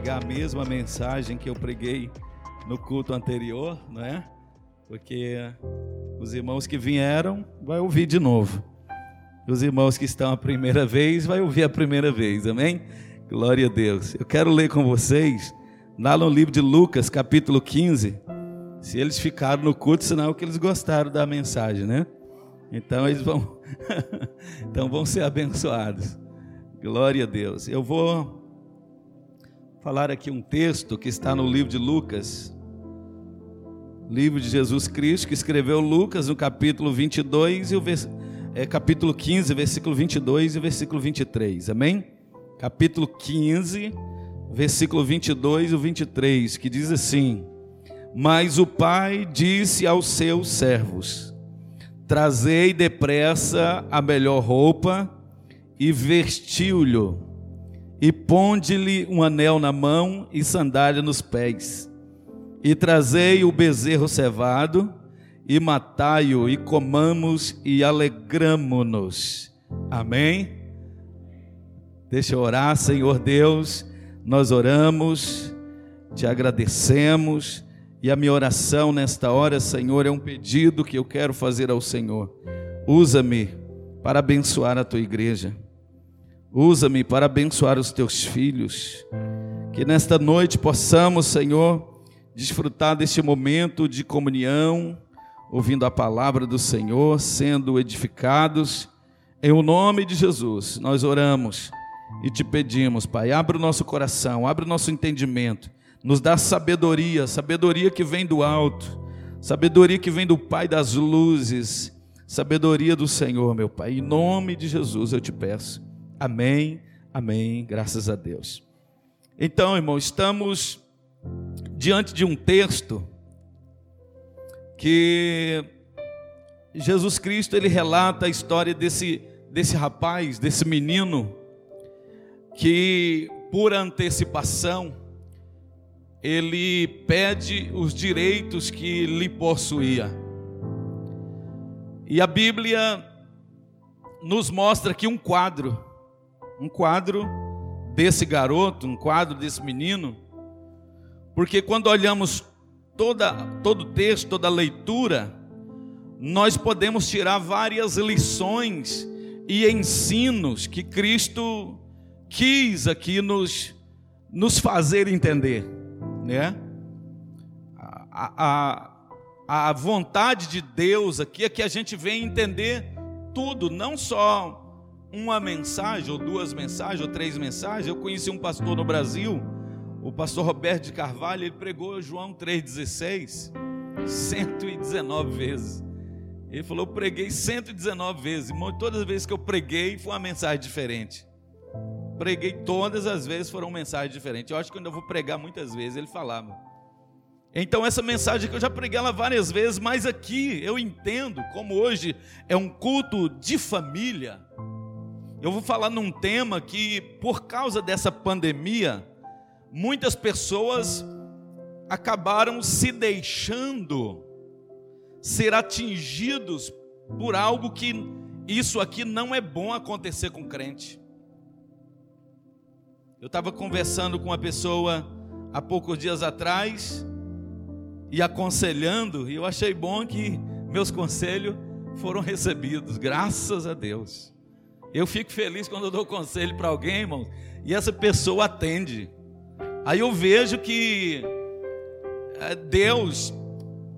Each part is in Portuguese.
pregar a mesma mensagem que eu preguei no culto anterior, não é? Porque os irmãos que vieram vai ouvir de novo. Os irmãos que estão a primeira vez vai ouvir a primeira vez. Amém? Glória a Deus. Eu quero ler com vocês lá no livro de Lucas, capítulo 15. Se eles ficaram no culto, sinal que eles gostaram da mensagem, né? Então eles vão então vão ser abençoados. Glória a Deus. Eu vou falar aqui um texto que está no livro de Lucas, livro de Jesus Cristo, que escreveu Lucas no capítulo 22 e o vers... é, capítulo 15, versículo 22 e versículo 23. Amém? Capítulo 15, versículo 22 e 23, que diz assim: Mas o pai disse aos seus servos: Trazei depressa a melhor roupa e vestiu-lhe, e ponde-lhe um anel na mão e sandália nos pés. E trazei o bezerro cevado, e matai-o, e comamos e alegramo-nos. Amém? Deixa eu orar, Senhor Deus, nós oramos, te agradecemos, e a minha oração nesta hora, Senhor, é um pedido que eu quero fazer ao Senhor. Usa-me para abençoar a tua igreja. Usa-me para abençoar os teus filhos. Que nesta noite possamos, Senhor, desfrutar deste momento de comunhão, ouvindo a palavra do Senhor, sendo edificados. Em o nome de Jesus, nós oramos e te pedimos, Pai, abre o nosso coração, abre o nosso entendimento, nos dá sabedoria, sabedoria que vem do alto, sabedoria que vem do Pai das luzes, sabedoria do Senhor, meu Pai. Em nome de Jesus eu te peço. Amém, amém, graças a Deus. Então, irmão, estamos diante de um texto que Jesus Cristo ele relata a história desse, desse rapaz, desse menino, que por antecipação ele pede os direitos que lhe possuía. E a Bíblia nos mostra aqui um quadro um quadro desse garoto, um quadro desse menino, porque quando olhamos toda, todo o texto, toda a leitura, nós podemos tirar várias lições e ensinos que Cristo quis aqui nos, nos fazer entender, né? A, a, a vontade de Deus aqui é que a gente venha entender tudo, não só uma mensagem, ou duas mensagens, ou três mensagens. Eu conheci um pastor no Brasil, o pastor Roberto de Carvalho, ele pregou João 3,16 119 vezes. Ele falou: Eu preguei 119 vezes. Todas as vezes que eu preguei foi uma mensagem diferente. Preguei todas as vezes foram mensagens diferentes. Eu acho que quando eu vou pregar muitas vezes, ele falava. Então, essa mensagem que eu já preguei ela várias vezes, mas aqui eu entendo como hoje é um culto de família. Eu vou falar num tema que, por causa dessa pandemia, muitas pessoas acabaram se deixando ser atingidos por algo que isso aqui não é bom acontecer com crente. Eu estava conversando com uma pessoa há poucos dias atrás e aconselhando, e eu achei bom que meus conselhos foram recebidos, graças a Deus. Eu fico feliz quando eu dou conselho para alguém, irmão, e essa pessoa atende. Aí eu vejo que é, Deus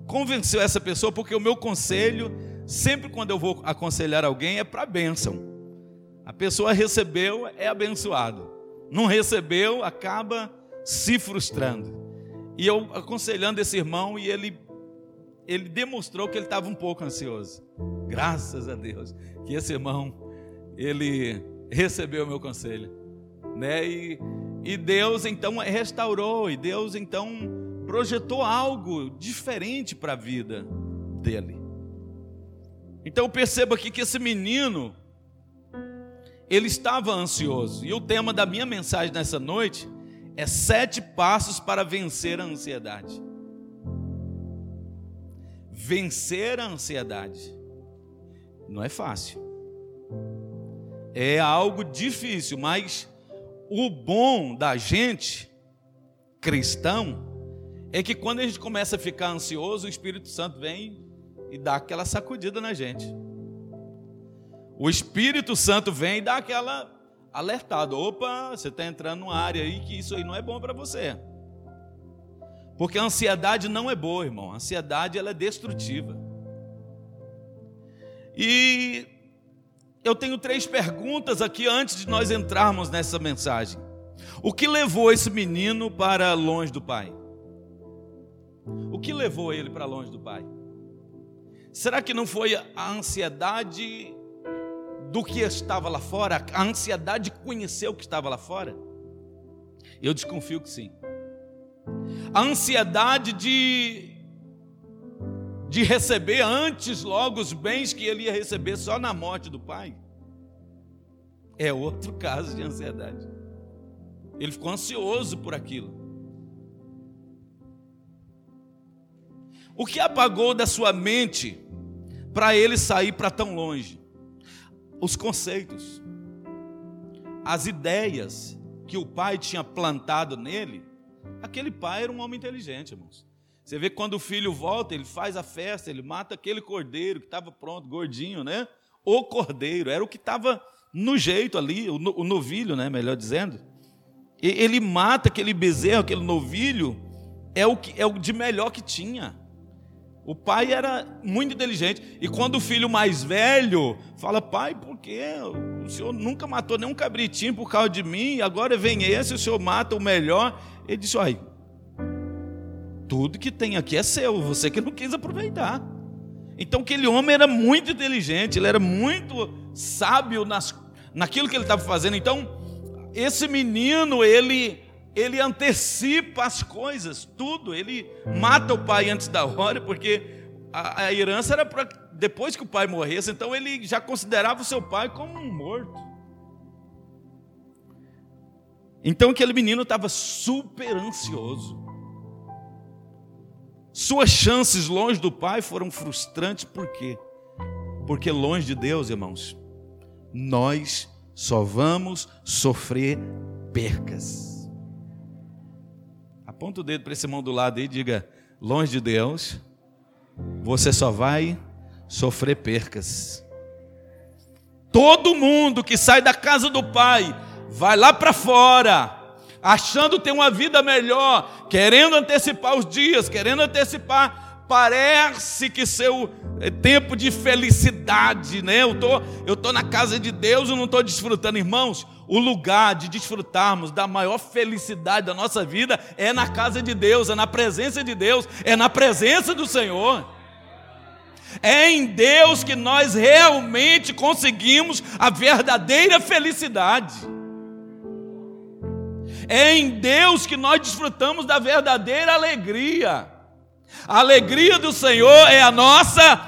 convenceu essa pessoa, porque o meu conselho, sempre quando eu vou aconselhar alguém, é para bênção. A pessoa recebeu, é abençoado. Não recebeu, acaba se frustrando. E eu aconselhando esse irmão, e ele, ele demonstrou que ele estava um pouco ansioso. Graças a Deus, que esse irmão ele recebeu o meu conselho, né? E, e Deus então restaurou, e Deus então projetou algo diferente para a vida dele. Então perceba aqui que esse menino, ele estava ansioso, e o tema da minha mensagem nessa noite é sete passos para vencer a ansiedade. Vencer a ansiedade não é fácil é algo difícil, mas o bom da gente cristão é que quando a gente começa a ficar ansioso, o Espírito Santo vem e dá aquela sacudida na gente. O Espírito Santo vem e dá aquela alertada: opa, você está entrando numa área aí que isso aí não é bom para você. Porque a ansiedade não é boa, irmão. A ansiedade ela é destrutiva. E eu tenho três perguntas aqui antes de nós entrarmos nessa mensagem. O que levou esse menino para longe do pai? O que levou ele para longe do pai? Será que não foi a ansiedade do que estava lá fora, a ansiedade de conhecer o que estava lá fora? Eu desconfio que sim. A ansiedade de de receber antes logo os bens que ele ia receber só na morte do pai. É outro caso de ansiedade. Ele ficou ansioso por aquilo. O que apagou da sua mente para ele sair para tão longe? Os conceitos, as ideias que o pai tinha plantado nele. Aquele pai era um homem inteligente, irmãos. Você vê que quando o filho volta, ele faz a festa, ele mata aquele cordeiro que estava pronto, gordinho, né? O cordeiro, era o que estava no jeito ali, o novilho, né? Melhor dizendo. Ele mata aquele bezerro, aquele novilho, é o, que, é o de melhor que tinha. O pai era muito inteligente. E quando o filho mais velho fala, pai, por que o senhor nunca matou nenhum cabritinho por causa de mim, e agora vem esse, o senhor mata o melhor. Ele disse, olha, tudo que tem aqui é seu, você que não quis aproveitar. Então aquele homem era muito inteligente, ele era muito sábio nas, naquilo que ele estava fazendo. Então, esse menino, ele ele antecipa as coisas, tudo. Ele mata o pai antes da hora, porque a, a herança era para depois que o pai morresse, então ele já considerava o seu pai como um morto. Então aquele menino estava super ansioso. Suas chances longe do pai foram frustrantes, por quê? Porque longe de Deus, irmãos, nós só vamos sofrer percas. Aponta o dedo para esse irmão do lado e diga: longe de Deus, você só vai sofrer percas. Todo mundo que sai da casa do Pai vai lá para fora, achando ter uma vida melhor, querendo antecipar os dias, querendo antecipar, parece que seu é tempo de felicidade, né? Eu tô, eu tô na casa de Deus, eu não estou desfrutando, irmãos o lugar de desfrutarmos da maior felicidade da nossa vida é na casa de Deus, é na presença de Deus, é na presença do Senhor. É em Deus que nós realmente conseguimos a verdadeira felicidade. É em Deus que nós desfrutamos da verdadeira alegria. A alegria do Senhor é a nossa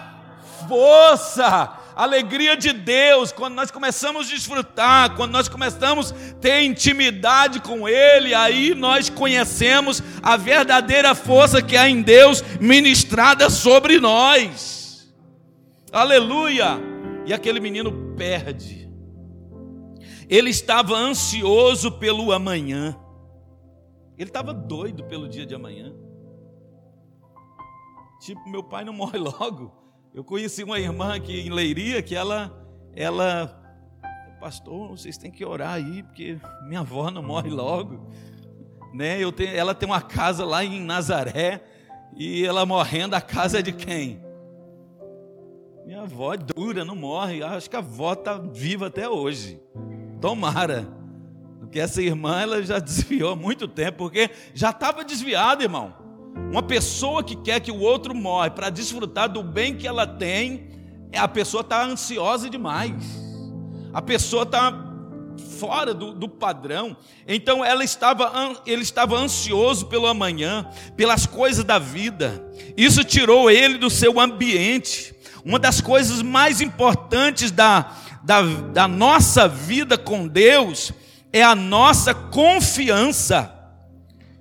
força alegria de Deus, quando nós começamos a desfrutar, quando nós começamos a ter intimidade com Ele, aí nós conhecemos a verdadeira força que há em Deus ministrada sobre nós. Aleluia! E aquele menino perde. Ele estava ansioso pelo amanhã. Ele estava doido pelo dia de amanhã. Tipo, meu pai não morre logo. Eu conheci uma irmã aqui em Leiria que ela, ela, pastor, vocês têm que orar aí, porque minha avó não morre logo. Né? Eu tenho, ela tem uma casa lá em Nazaré, e ela morrendo, a casa é de quem? Minha avó é dura, não morre. Acho que a avó está viva até hoje. Tomara. Porque essa irmã ela já desviou há muito tempo, porque já estava desviada, irmão. Uma pessoa que quer que o outro morre para desfrutar do bem que ela tem, a pessoa está ansiosa demais. A pessoa está fora do, do, padrão. Então ela estava, ele estava ansioso pelo amanhã, pelas coisas da vida. Isso tirou ele do seu ambiente. Uma das coisas mais importantes da, da, da nossa vida com Deus é a nossa confiança.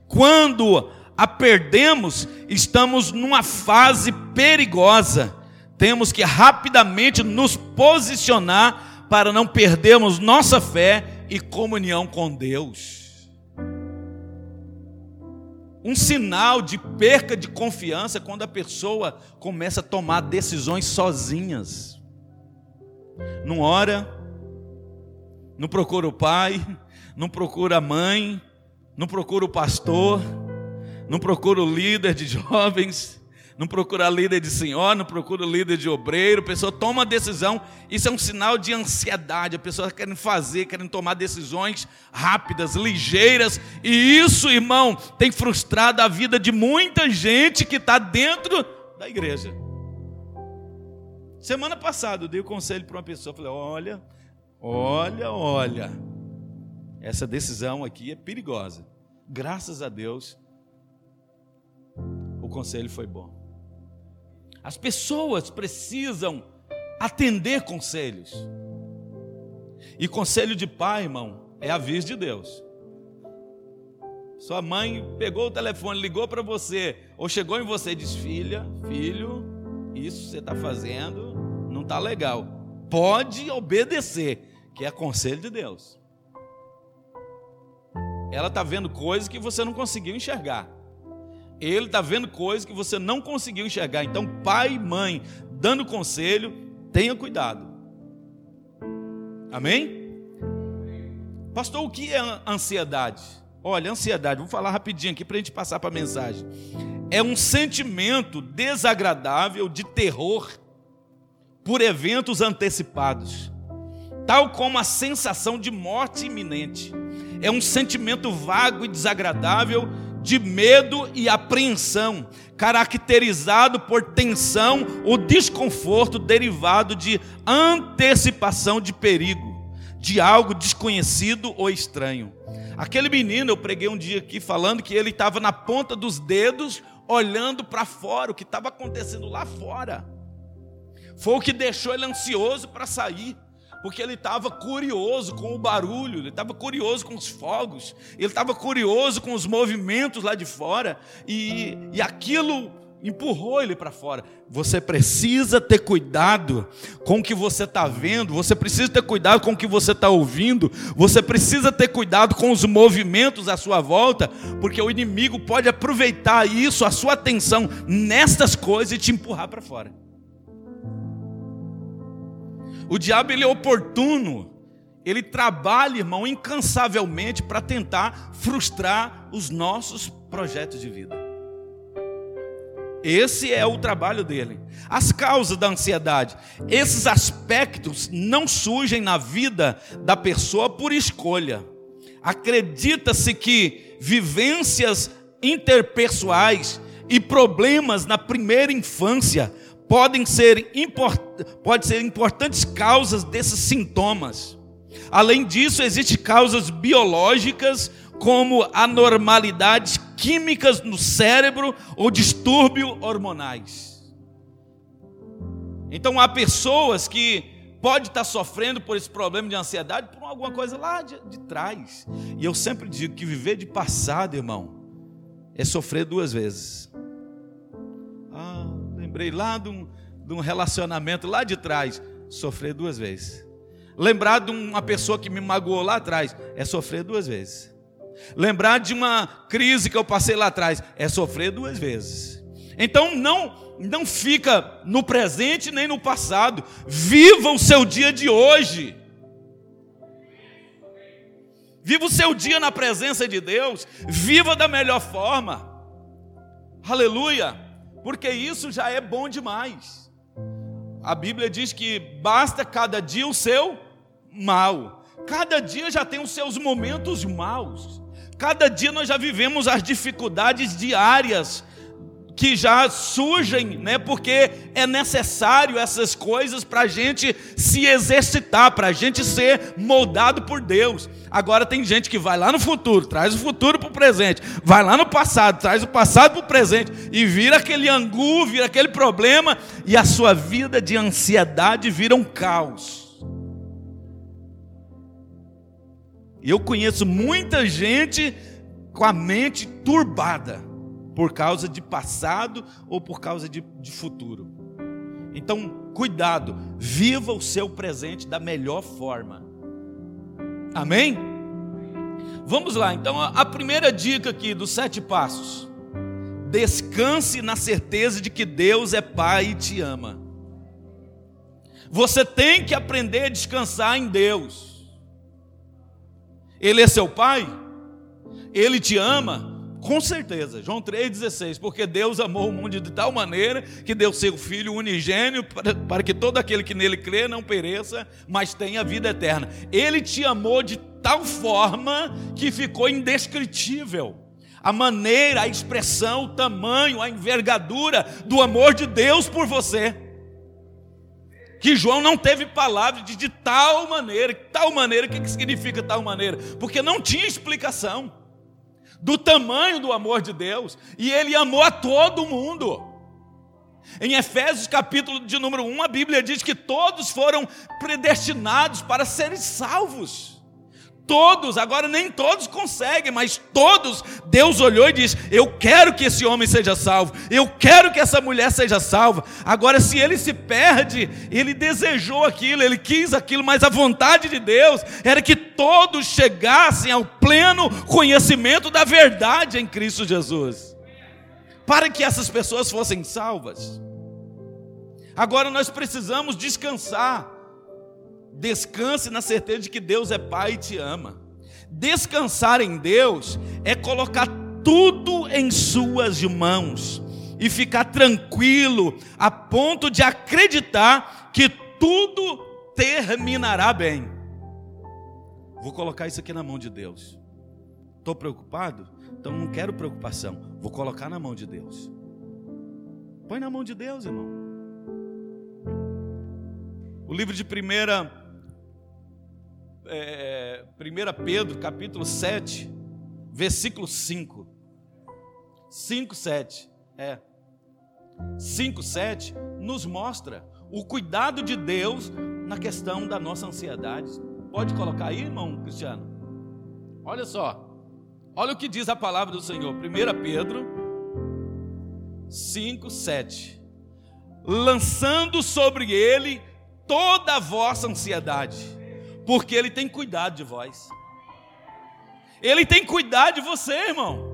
Quando a perdemos, estamos numa fase perigosa. Temos que rapidamente nos posicionar para não perdermos nossa fé e comunhão com Deus. Um sinal de perca de confiança é quando a pessoa começa a tomar decisões sozinhas. Não ora, não procura o pai, não procura a mãe, não procura o pastor, não procura o líder de jovens, não procura líder de senhor, não procura líder de obreiro, a pessoa toma a decisão, isso é um sinal de ansiedade, a pessoa quer fazer, quer tomar decisões rápidas, ligeiras, e isso, irmão, tem frustrado a vida de muita gente que está dentro da igreja. Semana passada eu dei o um conselho para uma pessoa, falei, olha, olha, olha, essa decisão aqui é perigosa. Graças a Deus, o conselho foi bom. As pessoas precisam atender conselhos. E conselho de pai, irmão, é aviso de Deus. Sua mãe pegou o telefone, ligou para você, ou chegou em você e disse: Filha, filho, isso você está fazendo não está legal. Pode obedecer, que é conselho de Deus. Ela está vendo coisas que você não conseguiu enxergar. Ele está vendo coisas que você não conseguiu enxergar. Então, pai e mãe, dando conselho, tenha cuidado. Amém? Pastor, o que é ansiedade? Olha, ansiedade, vou falar rapidinho aqui para a gente passar para a mensagem. É um sentimento desagradável de terror por eventos antecipados, tal como a sensação de morte iminente. É um sentimento vago e desagradável de medo e apreensão, caracterizado por tensão ou desconforto derivado de antecipação de perigo, de algo desconhecido ou estranho. Aquele menino, eu preguei um dia aqui falando que ele estava na ponta dos dedos, olhando para fora, o que estava acontecendo lá fora. Foi o que deixou ele ansioso para sair porque ele estava curioso com o barulho, ele estava curioso com os fogos, ele estava curioso com os movimentos lá de fora, e, e aquilo empurrou ele para fora. Você precisa ter cuidado com o que você está vendo, você precisa ter cuidado com o que você está ouvindo, você precisa ter cuidado com os movimentos à sua volta, porque o inimigo pode aproveitar isso, a sua atenção nestas coisas e te empurrar para fora. O diabo ele é oportuno. Ele trabalha, irmão, incansavelmente para tentar frustrar os nossos projetos de vida. Esse é o trabalho dele. As causas da ansiedade. Esses aspectos não surgem na vida da pessoa por escolha. Acredita-se que vivências interpessoais e problemas na primeira infância podem ser, import, pode ser importantes causas desses sintomas. Além disso, existem causas biológicas, como anormalidades químicas no cérebro ou distúrbios hormonais. Então, há pessoas que podem estar sofrendo por esse problema de ansiedade por alguma coisa lá de, de trás. E eu sempre digo que viver de passado, irmão, é sofrer duas vezes lembrei lá de um, de um relacionamento lá de trás, sofrer duas vezes. Lembrar de uma pessoa que me magoou lá atrás, é sofrer duas vezes. Lembrar de uma crise que eu passei lá atrás, é sofrer duas vezes. Então não não fica no presente nem no passado. Viva o seu dia de hoje. Viva o seu dia na presença de Deus. Viva da melhor forma. Aleluia porque isso já é bom demais. A Bíblia diz que basta cada dia o seu mal. Cada dia já tem os seus momentos maus. Cada dia nós já vivemos as dificuldades diárias que já surgem, né? Porque é necessário essas coisas para a gente se exercitar, para a gente ser moldado por Deus. Agora tem gente que vai lá no futuro, traz o futuro para o presente, vai lá no passado, traz o passado para o presente e vira aquele angu, vira aquele problema e a sua vida de ansiedade vira um caos. Eu conheço muita gente com a mente turbada por causa de passado ou por causa de, de futuro. Então, cuidado, viva o seu presente da melhor forma. Amém? Vamos lá, então a primeira dica aqui dos sete passos. descanse na certeza de que Deus é Pai e te ama. Você tem que aprender a descansar em Deus. Ele é seu Pai? Ele te ama? Com certeza, João 3,16, porque Deus amou o mundo de tal maneira que deu seu Filho unigênio para, para que todo aquele que nele crê não pereça, mas tenha vida eterna. Ele te amou de tal forma que ficou indescritível. A maneira, a expressão, o tamanho, a envergadura do amor de Deus por você. Que João não teve palavra de, de tal maneira, tal maneira, o que, que significa tal maneira? Porque não tinha explicação do tamanho do amor de Deus, e ele amou a todo mundo. Em Efésios capítulo de número 1, a Bíblia diz que todos foram predestinados para serem salvos. Todos, agora nem todos conseguem, mas todos, Deus olhou e disse: Eu quero que esse homem seja salvo, eu quero que essa mulher seja salva. Agora, se ele se perde, ele desejou aquilo, ele quis aquilo, mas a vontade de Deus era que todos chegassem ao pleno conhecimento da verdade em Cristo Jesus, para que essas pessoas fossem salvas. Agora nós precisamos descansar Descanse na certeza de que Deus é Pai e te ama. Descansar em Deus é colocar tudo em Suas mãos e ficar tranquilo a ponto de acreditar que tudo terminará bem. Vou colocar isso aqui na mão de Deus. Estou preocupado? Então não quero preocupação. Vou colocar na mão de Deus. Põe na mão de Deus, irmão. O livro de primeira é, 1 Pedro, capítulo 7, versículo 5. 5, 7. É. 5, 7 nos mostra o cuidado de Deus na questão da nossa ansiedade. Pode colocar aí, irmão Cristiano? Olha só. Olha o que diz a palavra do Senhor. 1 Pedro 5, 7. Lançando sobre ele toda a vossa ansiedade porque Ele tem cuidado de vós. Ele tem cuidado de você, irmão.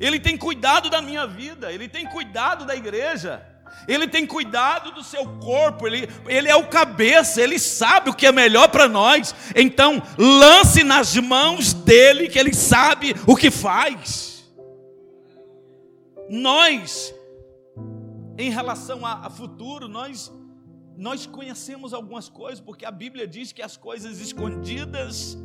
Ele tem cuidado da minha vida. Ele tem cuidado da igreja. Ele tem cuidado do seu corpo, ele, ele é o cabeça, ele sabe o que é melhor para nós. Então, lance nas mãos dele, que ele sabe o que faz. Nós, em relação a, a futuro, nós nós conhecemos algumas coisas, porque a Bíblia diz que as coisas escondidas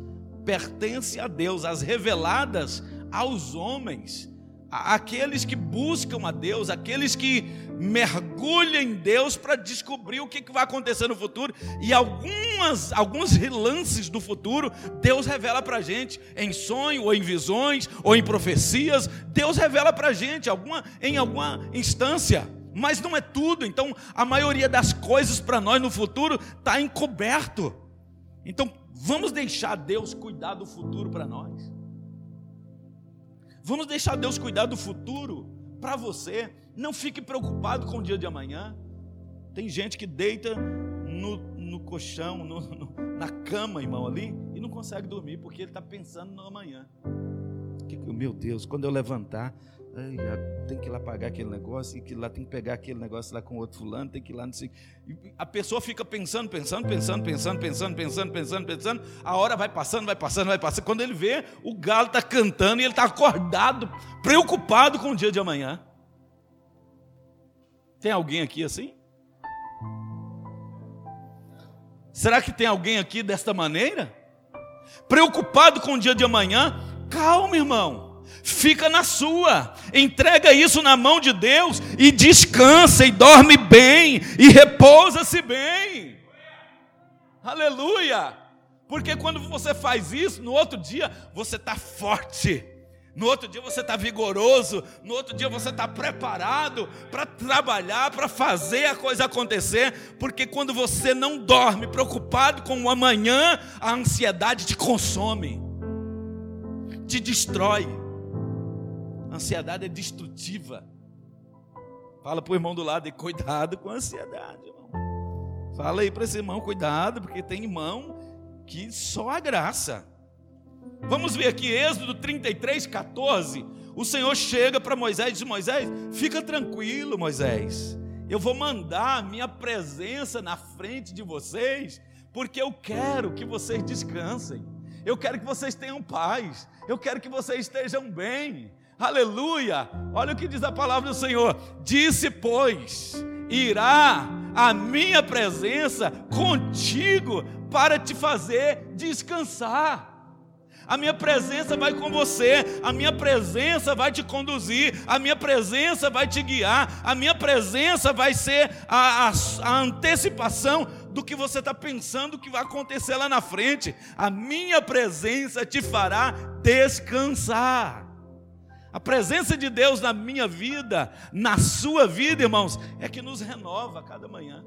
pertencem a Deus, as reveladas aos homens, aqueles que buscam a Deus, aqueles que mergulham em Deus para descobrir o que vai acontecer no futuro, e algumas, alguns relances do futuro, Deus revela para a gente, em sonho, ou em visões, ou em profecias, Deus revela para a gente alguma, em alguma instância. Mas não é tudo, então a maioria das coisas para nós no futuro está encoberto. Então vamos deixar Deus cuidar do futuro para nós. Vamos deixar Deus cuidar do futuro para você. Não fique preocupado com o dia de amanhã. Tem gente que deita no, no colchão, no, no, na cama, irmão, ali, e não consegue dormir porque ele está pensando no amanhã. Meu Deus, quando eu levantar, Ai, tem que ir lá pagar aquele negócio, e que lá tem que pegar aquele negócio lá com outro fulano, tem que ir lá, não sei. E a pessoa fica pensando, pensando, pensando, pensando, pensando, pensando, pensando, pensando. A hora vai passando, vai passando, vai passando. Quando ele vê, o galo está cantando e ele está acordado, preocupado com o dia de amanhã. Tem alguém aqui assim? Será que tem alguém aqui desta maneira? Preocupado com o dia de amanhã? Calma, irmão fica na sua, entrega isso na mão de Deus e descansa e dorme bem e repousa-se bem. Aleluia! Porque quando você faz isso, no outro dia você está forte. No outro dia você está vigoroso, no outro dia você está preparado para trabalhar, para fazer a coisa acontecer, porque quando você não dorme preocupado com o amanhã, a ansiedade te consome, te destrói ansiedade é destrutiva. Fala para o irmão do lado e cuidado com a ansiedade, irmão. Fala aí para esse irmão, cuidado, porque tem irmão que só a graça. Vamos ver aqui, Êxodo 33, 14. O Senhor chega para Moisés e diz: Moisés, fica tranquilo, Moisés. Eu vou mandar a minha presença na frente de vocês, porque eu quero que vocês descansem. Eu quero que vocês tenham paz. Eu quero que vocês estejam bem. Aleluia! Olha o que diz a palavra do Senhor: Disse, pois, irá a minha presença contigo para te fazer descansar. A minha presença vai com você, a minha presença vai te conduzir, a minha presença vai te guiar, a minha presença vai ser a, a, a antecipação do que você está pensando que vai acontecer lá na frente. A minha presença te fará descansar. A presença de Deus na minha vida, na sua vida, irmãos, é que nos renova a cada manhã.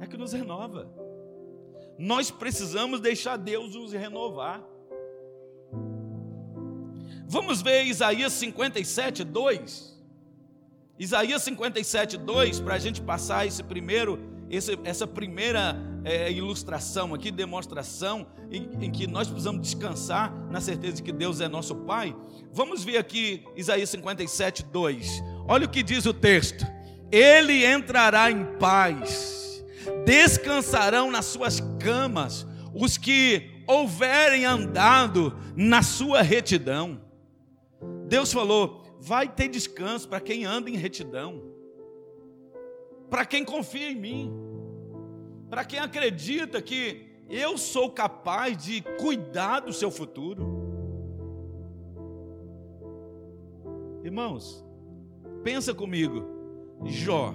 É que nos renova. Nós precisamos deixar Deus nos renovar. Vamos ver Isaías 57, 2. Isaías 57, 2, para a gente passar esse primeiro, esse, essa primeira é, ilustração aqui, demonstração, em, em, que nós precisamos descansar na certeza de que Deus é nosso Pai. Vamos ver aqui Isaías 57, 2. Olha o que diz o texto: Ele entrará em paz, descansarão nas suas camas os que houverem andado na sua retidão. Deus falou: vai ter descanso para quem anda em retidão, para quem confia em mim, para quem acredita que eu sou capaz de cuidar do seu futuro. Irmãos, pensa comigo, Jó,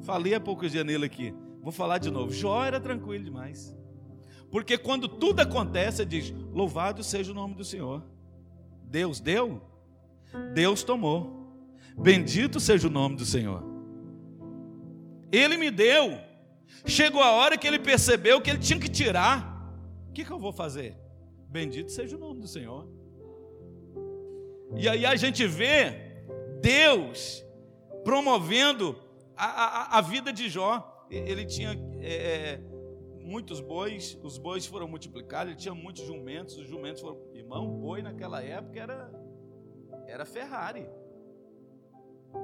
falei há poucos dias nele aqui, vou falar de novo. Jó era tranquilo demais, porque quando tudo acontece, diz: Louvado seja o nome do Senhor. Deus deu, Deus tomou. Bendito seja o nome do Senhor. Ele me deu. Chegou a hora que ele percebeu que ele tinha que tirar. O que, que eu vou fazer? Bendito seja o nome do Senhor. E aí a gente vê Deus promovendo a, a, a vida de Jó. Ele tinha é, muitos bois, os bois foram multiplicados, ele tinha muitos jumentos, os jumentos foram. Irmão, boi naquela época era era Ferrari.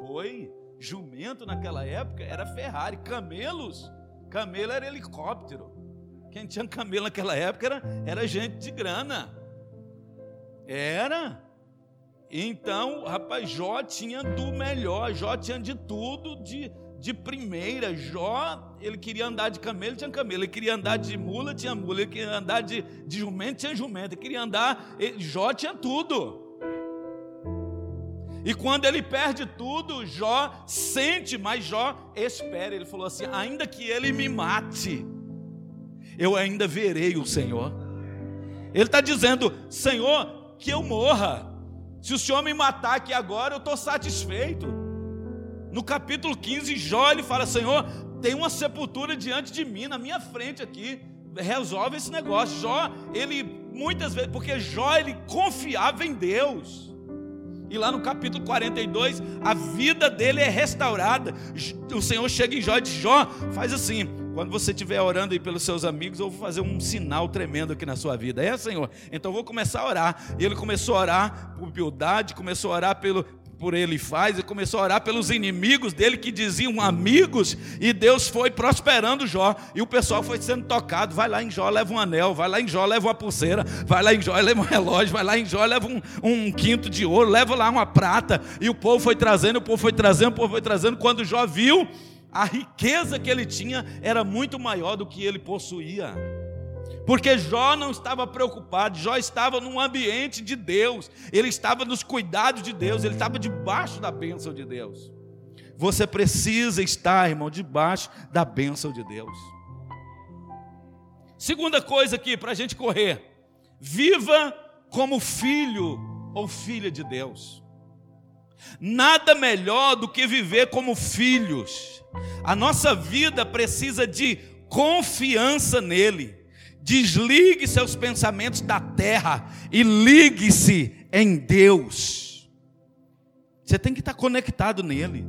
Boi, jumento naquela época era Ferrari. Camelos, camelo era helicóptero. Quem tinha camelo naquela época era, era gente de grana. Era. Então, rapaz, Jó tinha do melhor, Jó tinha de tudo de, de primeira. Jó, ele queria andar de camelo, tinha camelo. Ele queria andar de mula, tinha mula. Ele queria andar de, de jumento, tinha jumento. Ele queria andar, ele, Jó tinha tudo. E quando ele perde tudo, Jó sente, mas Jó espera. Ele falou assim: ainda que ele me mate, eu ainda verei o Senhor. Ele está dizendo: Senhor, que eu morra. Se o Senhor me matar aqui agora, eu estou satisfeito. No capítulo 15, Jó ele fala: Senhor, tem uma sepultura diante de mim, na minha frente aqui. Resolve esse negócio. Jó, ele muitas vezes, porque Jó ele confiava em Deus. E lá no capítulo 42, a vida dele é restaurada. O Senhor chega em Jó e diz: Jó, faz assim. Quando você estiver orando aí pelos seus amigos, eu vou fazer um sinal tremendo aqui na sua vida. É, Senhor? Então eu vou começar a orar. E ele começou a orar por piedade, começou a orar pelo, por ele faz, e começou a orar pelos inimigos dele que diziam amigos, e Deus foi prosperando Jó, e o pessoal foi sendo tocado. Vai lá em Jó, leva um anel, vai lá em Jó, leva uma pulseira, vai lá em Jó, leva um relógio, vai lá em Jó, leva um, um quinto de ouro, leva lá uma prata, e o povo foi trazendo, o povo foi trazendo, o povo foi trazendo. Quando Jó viu, a riqueza que ele tinha era muito maior do que ele possuía. Porque Jó não estava preocupado, Jó estava num ambiente de Deus, ele estava nos cuidados de Deus, ele estava debaixo da bênção de Deus. Você precisa estar, irmão, debaixo da bênção de Deus. Segunda coisa aqui para a gente correr: viva como filho ou filha de Deus. Nada melhor do que viver como filhos. A nossa vida precisa de confiança nele. Desligue seus pensamentos da terra e ligue-se em Deus. Você tem que estar conectado nele.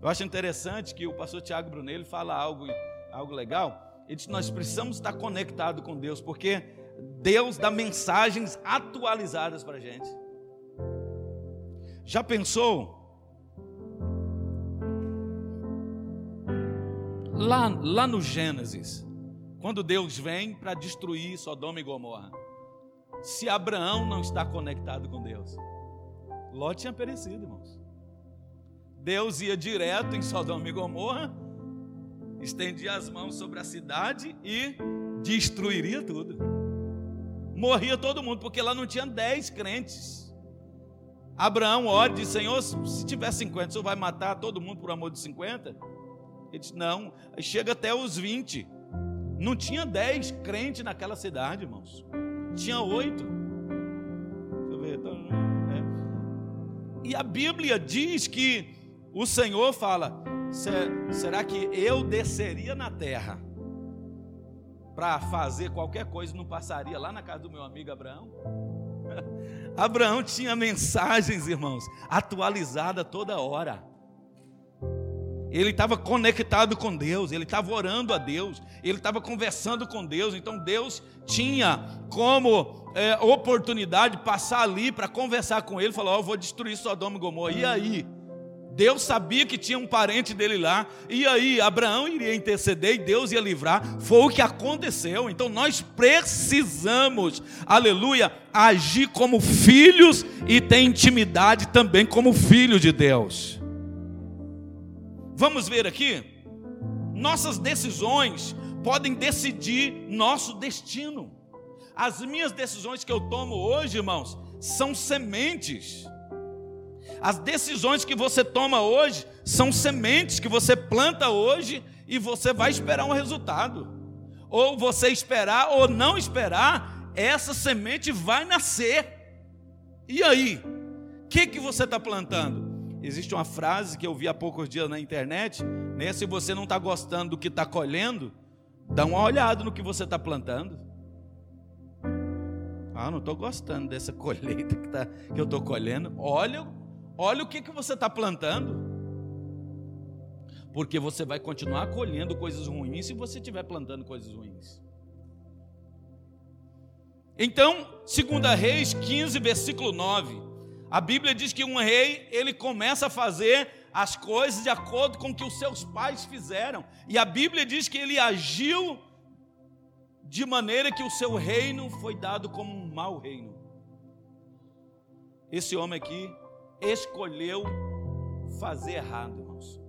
Eu acho interessante que o pastor Tiago Brunelli fala algo, algo legal. Ele diz: Nós precisamos estar conectados com Deus, porque Deus dá mensagens atualizadas para a gente. Já pensou? Lá, lá no Gênesis, quando Deus vem para destruir Sodoma e Gomorra, se Abraão não está conectado com Deus, Ló tinha perecido, irmãos. Deus ia direto em Sodoma e Gomorra, estendia as mãos sobre a cidade e destruiria tudo. Morria todo mundo, porque lá não tinha dez crentes. Abraão ora e diz: Senhor, se tiver 50, o senhor vai matar todo mundo por amor de 50? Ele diz: Não, chega até os 20. Não tinha 10 crentes naquela cidade, irmãos. Tinha oito. Deixa eu ver. Então, é. E a Bíblia diz que o Senhor fala: será que eu desceria na terra para fazer qualquer coisa não passaria lá na casa do meu amigo Abraão? Abraão tinha mensagens, irmãos, atualizada toda hora. Ele estava conectado com Deus, ele estava orando a Deus, ele estava conversando com Deus. Então Deus tinha como é, oportunidade passar ali para conversar com ele. Falou: oh, Eu vou destruir Sodoma e Gomorra. E aí? Deus sabia que tinha um parente dele lá, e aí Abraão iria interceder e Deus ia livrar. Foi o que aconteceu. Então nós precisamos, aleluia, agir como filhos e ter intimidade também como filho de Deus. Vamos ver aqui? Nossas decisões podem decidir nosso destino. As minhas decisões que eu tomo hoje, irmãos, são sementes as decisões que você toma hoje são sementes que você planta hoje e você vai esperar um resultado. Ou você esperar ou não esperar, essa semente vai nascer. E aí? O que, que você está plantando? Existe uma frase que eu vi há poucos dias na internet, né? Se você não está gostando do que está colhendo, dá uma olhada no que você está plantando. Ah, não estou gostando dessa colheita que, tá, que eu estou colhendo. Olha Olha o que, que você está plantando. Porque você vai continuar colhendo coisas ruins se você estiver plantando coisas ruins. Então, 2 Reis 15, versículo 9. A Bíblia diz que um rei, ele começa a fazer as coisas de acordo com o que os seus pais fizeram. E a Bíblia diz que ele agiu de maneira que o seu reino foi dado como um mau reino. Esse homem aqui escolheu fazer errado, irmãos.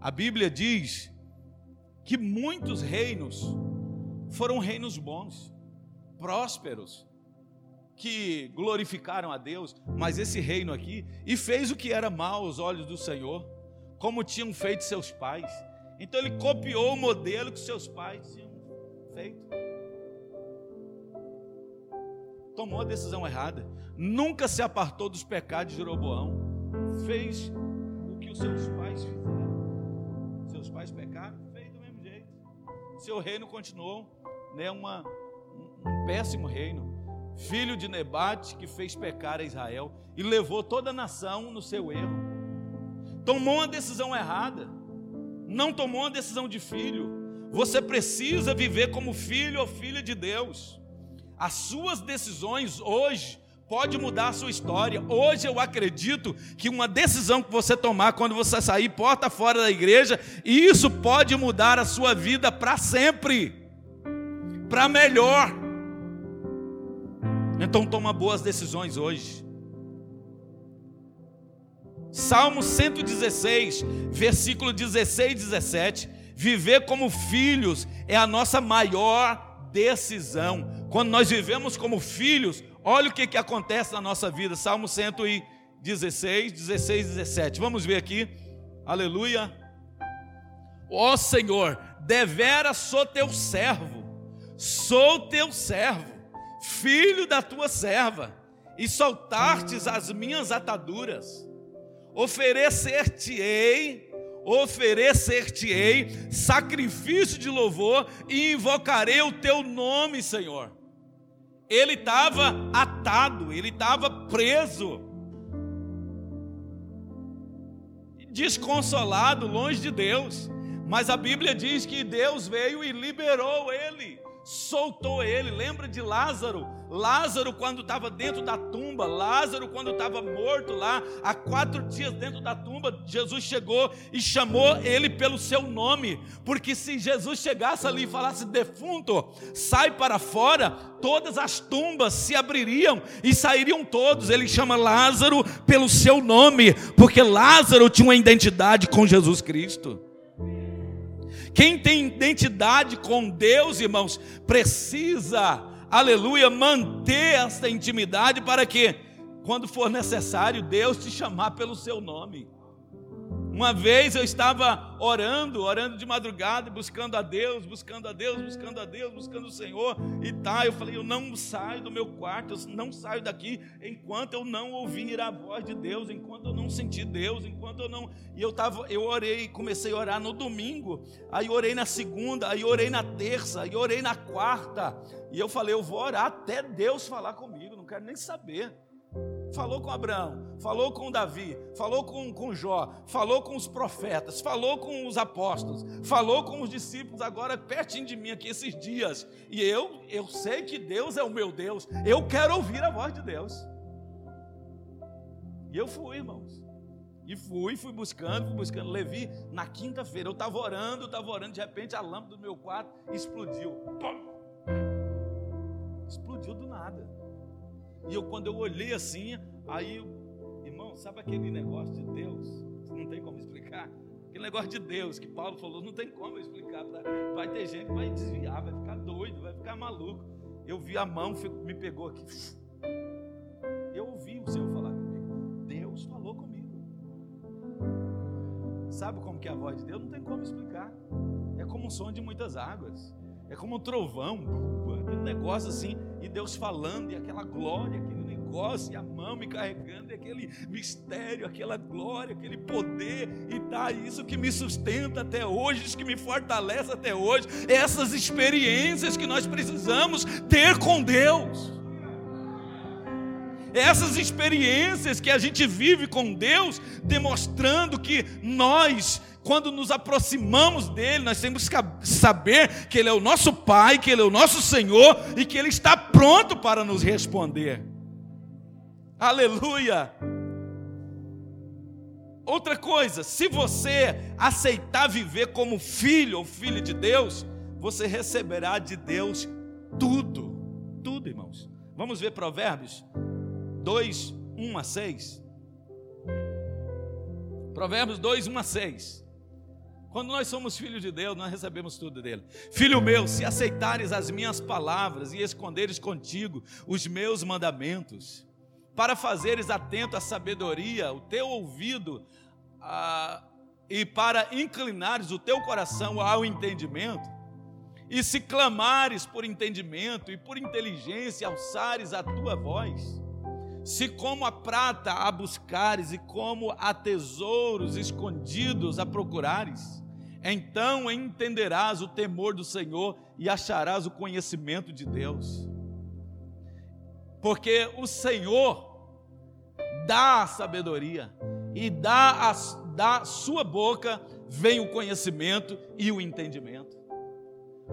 A Bíblia diz que muitos reinos foram reinos bons, prósperos, que glorificaram a Deus, mas esse reino aqui, e fez o que era mal aos olhos do Senhor, como tinham feito seus pais. Então ele copiou o modelo que seus pais tinham feito. Tomou a decisão errada nunca se apartou dos pecados de Jeroboão, fez o que os seus pais fizeram. Seus pais pecaram, fez do mesmo jeito. Seu reino continuou, né, uma, um, um péssimo reino. Filho de Nebate que fez pecar a Israel e levou toda a nação no seu erro. Tomou uma decisão errada, não tomou uma decisão de filho. Você precisa viver como filho ou filha de Deus. As suas decisões hoje pode mudar a sua história. Hoje eu acredito que uma decisão que você tomar quando você sair porta fora da igreja, isso pode mudar a sua vida para sempre, para melhor. Então toma boas decisões hoje. Salmo 116, versículo 16 e 17. Viver como filhos é a nossa maior decisão. Quando nós vivemos como filhos, Olha o que, que acontece na nossa vida. Salmo 116, 16, 17. Vamos ver aqui. Aleluia. Ó Senhor, devera sou teu servo, sou teu servo, filho da tua serva, e soltastes as minhas ataduras. Oferecer-te-ei, oferecer-te-ei sacrifício de louvor e invocarei o teu nome, Senhor ele estava atado, ele estava preso, desconsolado, longe de Deus. Mas a Bíblia diz que Deus veio e liberou ele, soltou ele. Lembra de Lázaro? Lázaro, quando estava dentro da tumba, Lázaro, quando estava morto lá, há quatro dias dentro da tumba, Jesus chegou e chamou ele pelo seu nome, porque se Jesus chegasse ali e falasse, defunto, sai para fora, todas as tumbas se abririam e sairiam todos. Ele chama Lázaro pelo seu nome, porque Lázaro tinha uma identidade com Jesus Cristo. Quem tem identidade com Deus, irmãos, precisa, aleluia, manter essa intimidade para que, quando for necessário, Deus te chamar pelo seu nome. Uma vez eu estava orando, orando de madrugada, buscando a Deus, buscando a Deus, buscando a Deus, buscando o Senhor e tá. Eu falei, eu não saio do meu quarto, eu não saio daqui enquanto eu não ouvir a voz de Deus, enquanto eu não sentir Deus, enquanto eu não. E eu tava, eu orei, comecei a orar no domingo, aí orei na segunda, aí orei na terça, aí orei na quarta. E eu falei, eu vou orar até Deus falar comigo, não quero nem saber. Falou com Abraão, falou com Davi, falou com, com Jó, falou com os profetas, falou com os apóstolos, falou com os discípulos, agora pertinho de mim aqui esses dias. E eu, eu sei que Deus é o meu Deus, eu quero ouvir a voz de Deus. E eu fui, irmãos. E fui, fui buscando, fui buscando. Levi, na quinta-feira, eu estava orando, estava orando, de repente a lâmpada do meu quarto explodiu. Pum! Explodiu do nada. E eu, quando eu olhei assim, aí, irmão, sabe aquele negócio de Deus? Não tem como explicar. Aquele negócio de Deus que Paulo falou, não tem como explicar. Vai ter gente que vai desviar, vai ficar doido, vai ficar maluco. Eu vi a mão, me pegou aqui. Eu ouvi o Senhor falar comigo. Deus falou comigo. Sabe como que é a voz de Deus? Não tem como explicar. É como um som de muitas águas. É como um trovão, aquele negócio assim, e Deus falando, e aquela glória, aquele negócio, e a mão me carregando, e aquele mistério, aquela glória, aquele poder, e tá isso que me sustenta até hoje, isso que me fortalece até hoje, essas experiências que nós precisamos ter com Deus. Essas experiências que a gente vive com Deus, demonstrando que nós quando nos aproximamos dele, nós temos que saber que ele é o nosso Pai, que ele é o nosso Senhor e que ele está pronto para nos responder. Aleluia! Outra coisa, se você aceitar viver como filho ou filha de Deus, você receberá de Deus tudo. Tudo, irmãos. Vamos ver Provérbios 2, 1 a 6. Provérbios 2, 1 a 6. Quando nós somos filhos de Deus, nós recebemos tudo dele. Filho meu, se aceitares as minhas palavras e esconderes contigo os meus mandamentos, para fazeres atento à sabedoria, o teu ouvido, a, e para inclinares o teu coração ao entendimento, e se clamares por entendimento e por inteligência alçares a tua voz, se como a prata a buscares e como a tesouros escondidos a procurares, então entenderás o temor do Senhor e acharás o conhecimento de Deus. Porque o Senhor dá a sabedoria e dá a, da sua boca vem o conhecimento e o entendimento.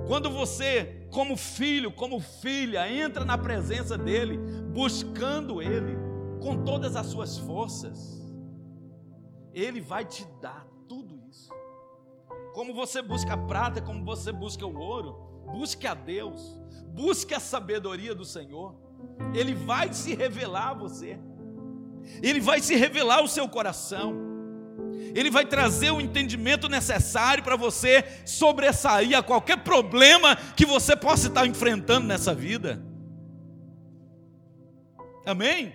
Quando você, como filho, como filha, entra na presença dele, buscando ele com todas as suas forças, ele vai te dar como você busca a prata, como você busca o ouro, busque a Deus, busque a sabedoria do Senhor. Ele vai se revelar a você. Ele vai se revelar ao seu coração. Ele vai trazer o entendimento necessário para você sobressair a qualquer problema que você possa estar enfrentando nessa vida. Amém?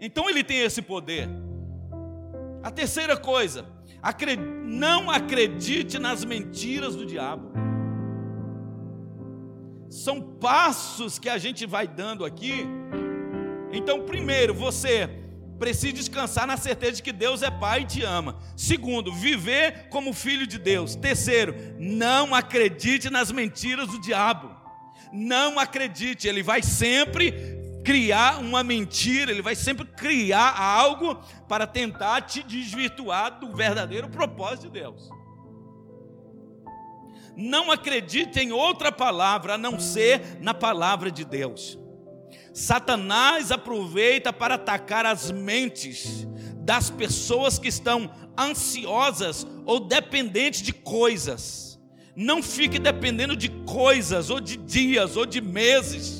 Então ele tem esse poder. A terceira coisa, não acredite nas mentiras do diabo. São passos que a gente vai dando aqui. Então, primeiro, você precisa descansar na certeza de que Deus é Pai e te ama. Segundo, viver como filho de Deus. Terceiro, não acredite nas mentiras do diabo. Não acredite, ele vai sempre criar uma mentira, ele vai sempre criar algo para tentar te desvirtuar do verdadeiro propósito de Deus. não acredite em outra palavra a não ser na palavra de Deus. Satanás aproveita para atacar as mentes das pessoas que estão ansiosas ou dependentes de coisas. Não fique dependendo de coisas, ou de dias, ou de meses,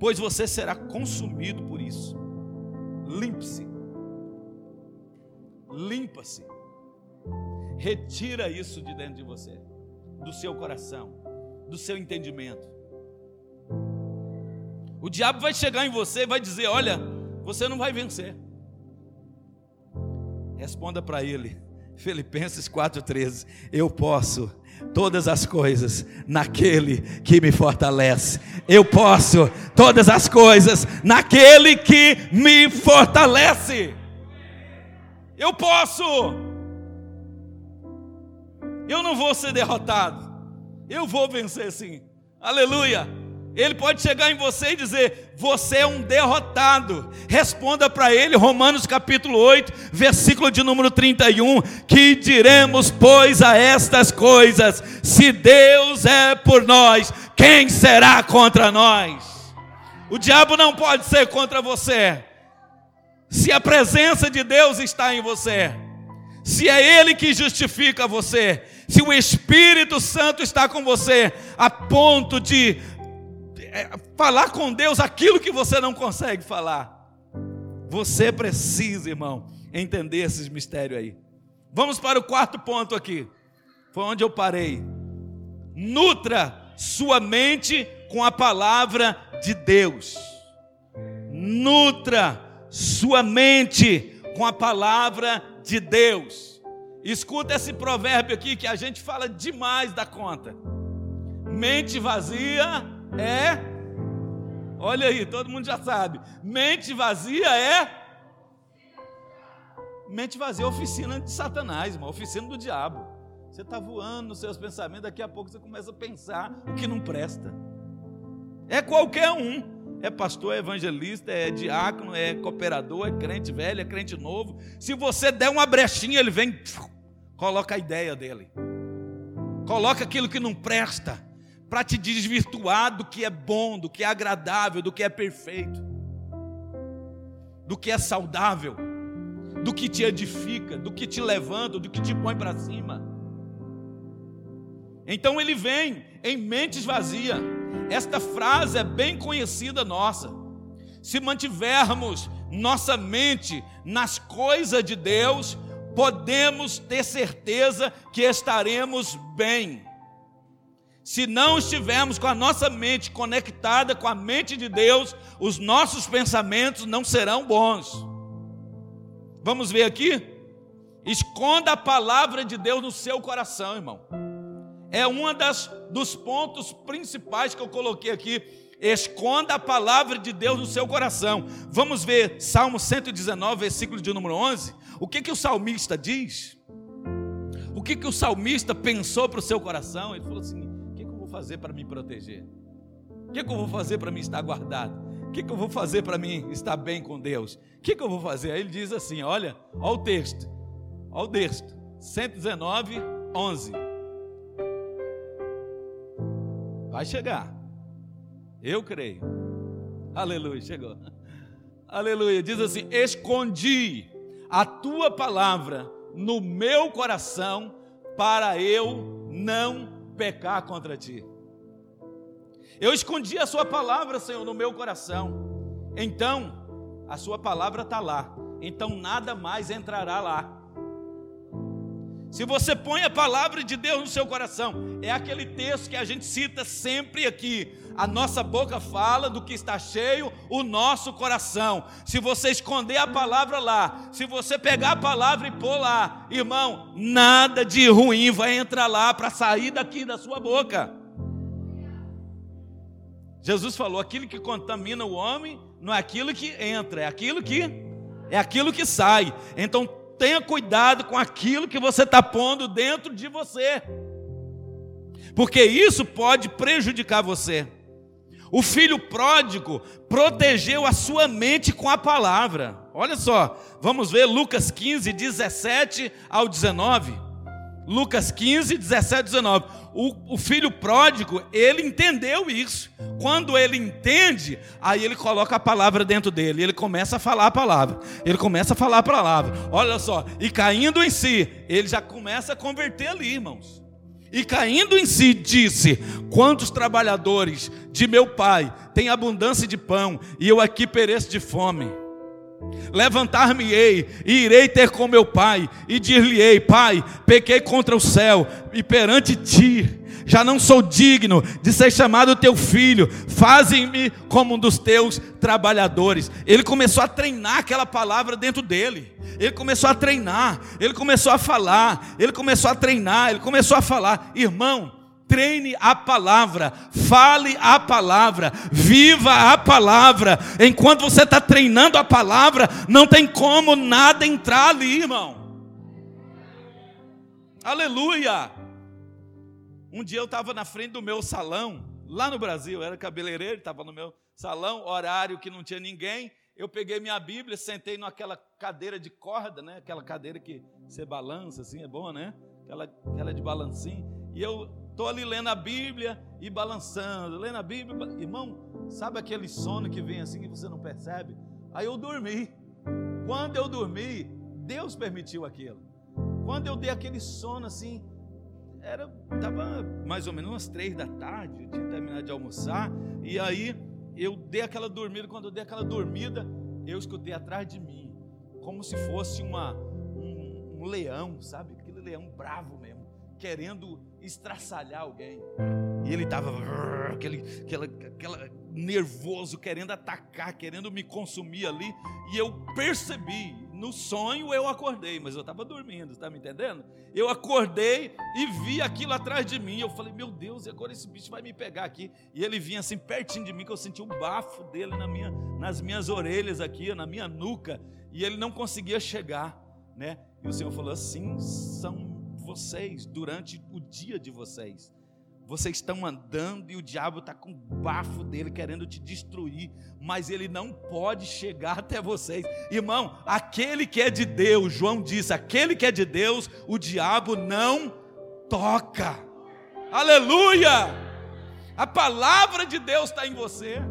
pois você será consumido por isso. Limpe-se, limpa-se, retira isso de dentro de você, do seu coração, do seu entendimento. O diabo vai chegar em você e vai dizer: Olha, você não vai vencer. Responda para ele, Filipenses 4,13: Eu posso todas as coisas naquele que me fortalece. Eu posso todas as coisas naquele que me fortalece. Eu posso. Eu não vou ser derrotado. Eu vou vencer sim. Aleluia. Ele pode chegar em você e dizer: Você é um derrotado. Responda para ele, Romanos capítulo 8, versículo de número 31. Que diremos, pois, a estas coisas: Se Deus é por nós, quem será contra nós? O diabo não pode ser contra você. Se a presença de Deus está em você, se é Ele que justifica você, se o Espírito Santo está com você, a ponto de é, falar com Deus aquilo que você não consegue falar. Você precisa, irmão, entender esses mistérios aí. Vamos para o quarto ponto aqui. Foi onde eu parei. Nutra sua mente com a palavra de Deus. Nutra sua mente com a palavra de Deus. Escuta esse provérbio aqui que a gente fala demais da conta. Mente vazia é. Olha aí, todo mundo já sabe. Mente vazia é. Mente vazia é oficina de Satanás, uma oficina do diabo. Você está voando nos seus pensamentos, daqui a pouco você começa a pensar o que não presta. É qualquer um. É pastor, é evangelista, é diácono, é cooperador, é crente velho, é crente novo. Se você der uma brechinha, ele vem, coloca a ideia dele. Coloca aquilo que não presta para te desvirtuar do que é bom, do que é agradável, do que é perfeito, do que é saudável, do que te edifica, do que te levanta, do que te põe para cima. Então ele vem em mentes vazias. Esta frase é bem conhecida nossa. Se mantivermos nossa mente nas coisas de Deus, podemos ter certeza que estaremos bem. Se não estivermos com a nossa mente conectada com a mente de Deus, os nossos pensamentos não serão bons. Vamos ver aqui? Esconda a palavra de Deus no seu coração, irmão. É um dos pontos principais que eu coloquei aqui. Esconda a palavra de Deus no seu coração. Vamos ver Salmo 119, versículo de número 11. O que, que o salmista diz? O que, que o salmista pensou para o seu coração? Ele falou assim: fazer para me proteger? O que, que eu vou fazer para me estar guardado? O que, que eu vou fazer para mim estar bem com Deus? O que, que eu vou fazer? Aí ele diz assim: olha, olha o texto, olha o texto, 119, 11. Vai chegar, eu creio. Aleluia, chegou. Aleluia, diz assim: Escondi a tua palavra no meu coração para eu não pecar contra ti. Eu escondi a Sua palavra, Senhor, no meu coração. Então, a Sua palavra está lá. Então, nada mais entrará lá. Se você põe a palavra de Deus no seu coração, é aquele texto que a gente cita sempre aqui. A nossa boca fala do que está cheio o nosso coração. Se você esconder a palavra lá, se você pegar a palavra e pôr lá, irmão, nada de ruim vai entrar lá para sair daqui da sua boca. Jesus falou: aquilo que contamina o homem não é aquilo que entra, é aquilo que é aquilo que sai. Então tenha cuidado com aquilo que você está pondo dentro de você, porque isso pode prejudicar você. O filho pródigo protegeu a sua mente com a palavra. Olha só, vamos ver Lucas 15, 17 ao 19. Lucas 15, 17, 19. O, o, filho pródigo, ele entendeu isso. Quando ele entende, aí ele coloca a palavra dentro dele. Ele começa a falar a palavra. Ele começa a falar a palavra. Olha só. E caindo em si, ele já começa a converter ali, irmãos. E caindo em si, disse: Quantos trabalhadores de meu pai têm abundância de pão, e eu aqui pereço de fome? Levantar-me-ei e irei ter com meu pai, e dir-lhe-ei: Pai, pequei contra o céu e perante ti, já não sou digno de ser chamado teu filho, fazem-me como um dos teus trabalhadores. Ele começou a treinar aquela palavra dentro dele, ele começou a treinar, ele começou a falar, ele começou a treinar, ele começou a falar, irmão treine a palavra, fale a palavra, viva a palavra. Enquanto você está treinando a palavra, não tem como nada entrar ali, irmão. Aleluia! Um dia eu estava na frente do meu salão, lá no Brasil, era cabeleireiro, estava no meu salão, horário que não tinha ninguém. Eu peguei minha Bíblia, sentei naquela cadeira de corda, né? Aquela cadeira que você balança, assim, é bom, né? Aquela, aquela de balancinho. E eu Estou ali lendo a Bíblia e balançando, lendo a Bíblia. Irmão, sabe aquele sono que vem assim que você não percebe? Aí eu dormi. Quando eu dormi, Deus permitiu aquilo. Quando eu dei aquele sono assim, era estava mais ou menos umas três da tarde, eu tinha terminado de almoçar, e aí eu dei aquela dormida. Quando eu dei aquela dormida, eu escutei atrás de mim, como se fosse uma, um, um leão, sabe? Aquele leão bravo mesmo, querendo estraçalhar alguém. E ele estava aquele, aquela, aquela nervoso, querendo atacar, querendo me consumir ali. E eu percebi, no sonho eu acordei, mas eu estava dormindo, está me entendendo? Eu acordei e vi aquilo atrás de mim. Eu falei, meu Deus, agora esse bicho vai me pegar aqui. E ele vinha assim pertinho de mim, que eu senti o bafo dele na minha, nas minhas orelhas aqui, na minha nuca. E ele não conseguia chegar, né? E o Senhor falou assim: são vocês durante o dia de vocês. Vocês estão andando e o diabo está com o bafo dele querendo te destruir, mas ele não pode chegar até vocês. Irmão, aquele que é de Deus, João disse: aquele que é de Deus, o diabo não toca. Aleluia! A palavra de Deus está em você.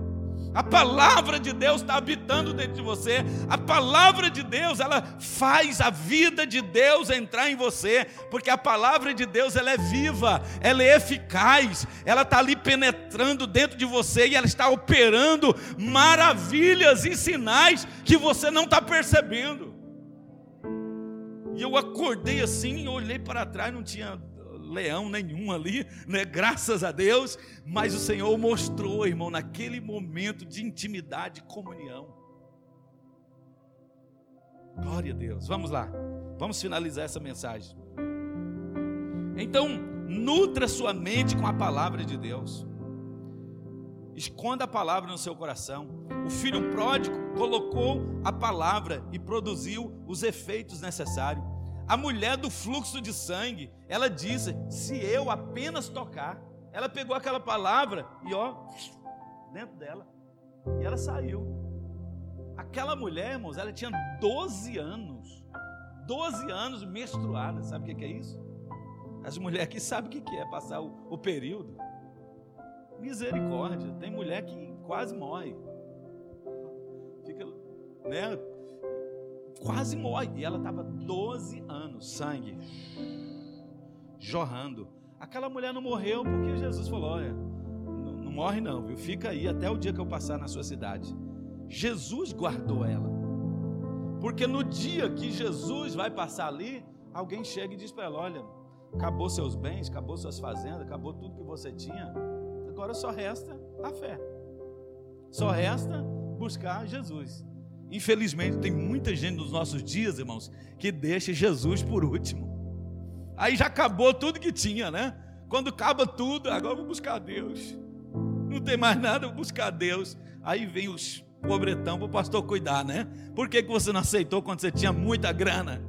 A palavra de Deus está habitando dentro de você. A palavra de Deus, ela faz a vida de Deus entrar em você, porque a palavra de Deus ela é viva, ela é eficaz, ela está ali penetrando dentro de você e ela está operando maravilhas e sinais que você não está percebendo. E eu acordei assim, olhei para trás, não tinha leão nenhum ali, né? Graças a Deus, mas o Senhor mostrou, irmão, naquele momento de intimidade e comunhão. Glória a Deus. Vamos lá. Vamos finalizar essa mensagem. Então, nutra sua mente com a palavra de Deus. Esconda a palavra no seu coração. O filho pródigo colocou a palavra e produziu os efeitos necessários. A mulher do fluxo de sangue, ela disse: se eu apenas tocar, ela pegou aquela palavra e ó, dentro dela, e ela saiu. Aquela mulher, irmãos, ela tinha 12 anos, 12 anos menstruada, sabe o que é isso? As mulheres aqui sabem o que é passar o, o período. Misericórdia, tem mulher que quase morre. Fica, né? Quase morre. E ela estava 12 anos, sangue jorrando. Aquela mulher não morreu porque Jesus falou: olha, não, não morre não, viu? Fica aí até o dia que eu passar na sua cidade. Jesus guardou ela. Porque no dia que Jesus vai passar ali, alguém chega e diz para ela: olha, acabou seus bens, acabou suas fazendas, acabou tudo que você tinha. Agora só resta a fé. Só resta buscar Jesus. Infelizmente, tem muita gente nos nossos dias, irmãos, que deixa Jesus por último. Aí já acabou tudo que tinha, né? Quando acaba tudo, agora vou buscar Deus. Não tem mais nada, vou buscar Deus. Aí vem os pobretão para o pastor cuidar, né? Por que, que você não aceitou quando você tinha muita grana?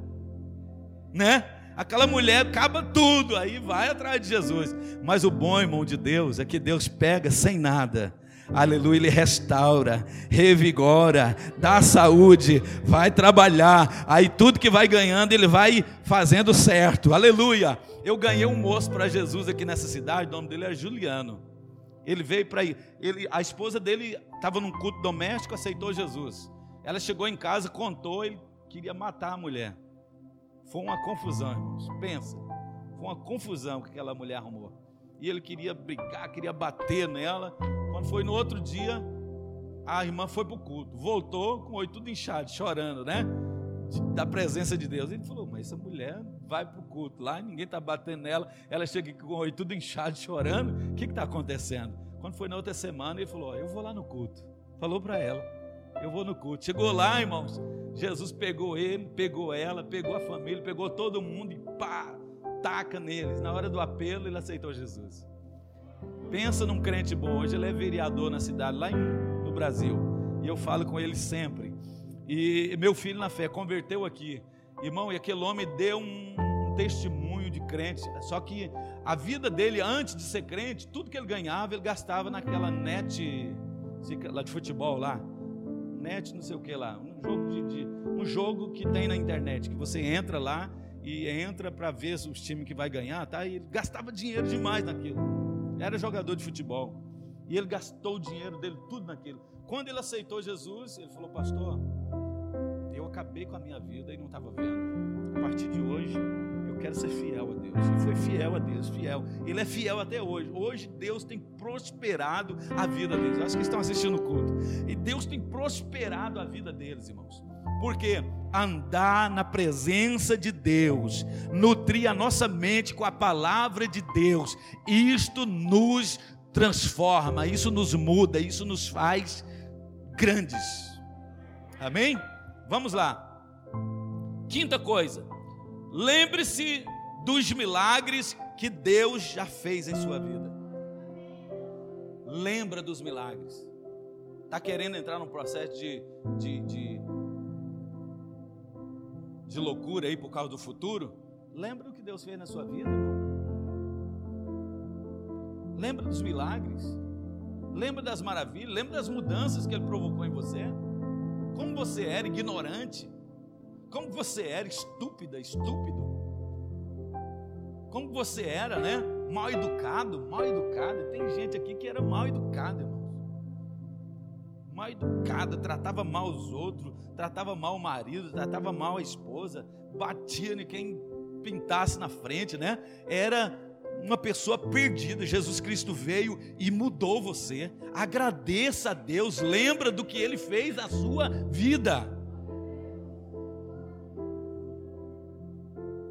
Né? Aquela mulher acaba tudo, aí vai atrás de Jesus. Mas o bom, irmão de Deus, é que Deus pega sem nada aleluia, ele restaura, revigora, dá saúde, vai trabalhar, aí tudo que vai ganhando, ele vai fazendo certo, aleluia. Eu ganhei um moço para Jesus aqui nessa cidade, o nome dele é Juliano. Ele veio para ele, a esposa dele estava num culto doméstico, aceitou Jesus. Ela chegou em casa, contou, ele queria matar a mulher. Foi uma confusão, irmãos. Pensa, foi uma confusão que aquela mulher arrumou. E ele queria brigar, queria bater nela. Quando foi no outro dia, a irmã foi para o culto, voltou com o olho tudo inchado, chorando, né? Da presença de Deus. Ele falou: Mas essa mulher vai para o culto lá, ninguém está batendo nela. Ela chega com o olho tudo inchado, chorando. O que está acontecendo? Quando foi na outra semana, ele falou: Eu vou lá no culto. Falou para ela: Eu vou no culto. Chegou lá, irmãos. Jesus pegou ele, pegou ela, pegou a família, pegou todo mundo e pá, taca neles. Na hora do apelo, ele aceitou Jesus. Pensa num crente bom. Hoje ele é vereador na cidade, lá em, no Brasil. E eu falo com ele sempre. E meu filho na fé converteu aqui. Irmão, e aquele homem deu um, um testemunho de crente. Só que a vida dele, antes de ser crente, tudo que ele ganhava, ele gastava naquela net lá de futebol lá. Net, não sei o que lá. Um jogo, de, de um jogo que tem na internet, que você entra lá e entra para ver os times que vai ganhar, tá? E ele gastava dinheiro demais naquilo. Era jogador de futebol. E ele gastou o dinheiro dele tudo naquilo. Quando ele aceitou Jesus, ele falou: Pastor, eu acabei com a minha vida e não estava vendo. A partir de hoje, eu quero ser fiel a Deus. Ele foi fiel a Deus, fiel. Ele é fiel até hoje. Hoje Deus tem prosperado a vida deles. Acho que estão assistindo o culto. E Deus tem prosperado a vida deles, irmãos. Porque andar na presença de Deus, nutrir a nossa mente com a palavra de Deus, isto nos transforma, isso nos muda, isso nos faz grandes. Amém? Vamos lá. Quinta coisa, lembre-se dos milagres que Deus já fez em sua vida. Lembra dos milagres. Está querendo entrar num processo de, de, de de loucura aí por causa do futuro, lembra do que Deus fez na sua vida, irmão. Lembra dos milagres. Lembra das maravilhas, lembra das mudanças que ele provocou em você. Como você era ignorante, como você era estúpida, estúpido. Como você era, né? Mal educado, mal educado. Tem gente aqui que era mal educado, irmão mal educada, tratava mal os outros, tratava mal o marido, tratava mal a esposa, batia em quem pintasse na frente, né? Era uma pessoa perdida. Jesus Cristo veio e mudou você. Agradeça a Deus, lembra do que ele fez na sua vida.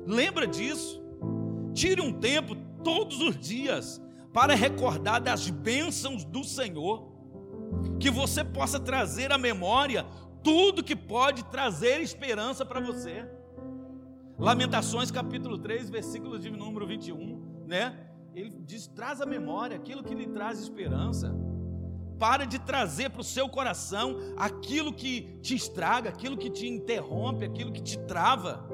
Lembra disso. Tire um tempo todos os dias para recordar das bênçãos do Senhor que você possa trazer à memória tudo que pode trazer esperança para você. Lamentações capítulo 3, versículo de número 21, né? Ele diz: traz à memória aquilo que lhe traz esperança. Para de trazer para o seu coração aquilo que te estraga, aquilo que te interrompe, aquilo que te trava.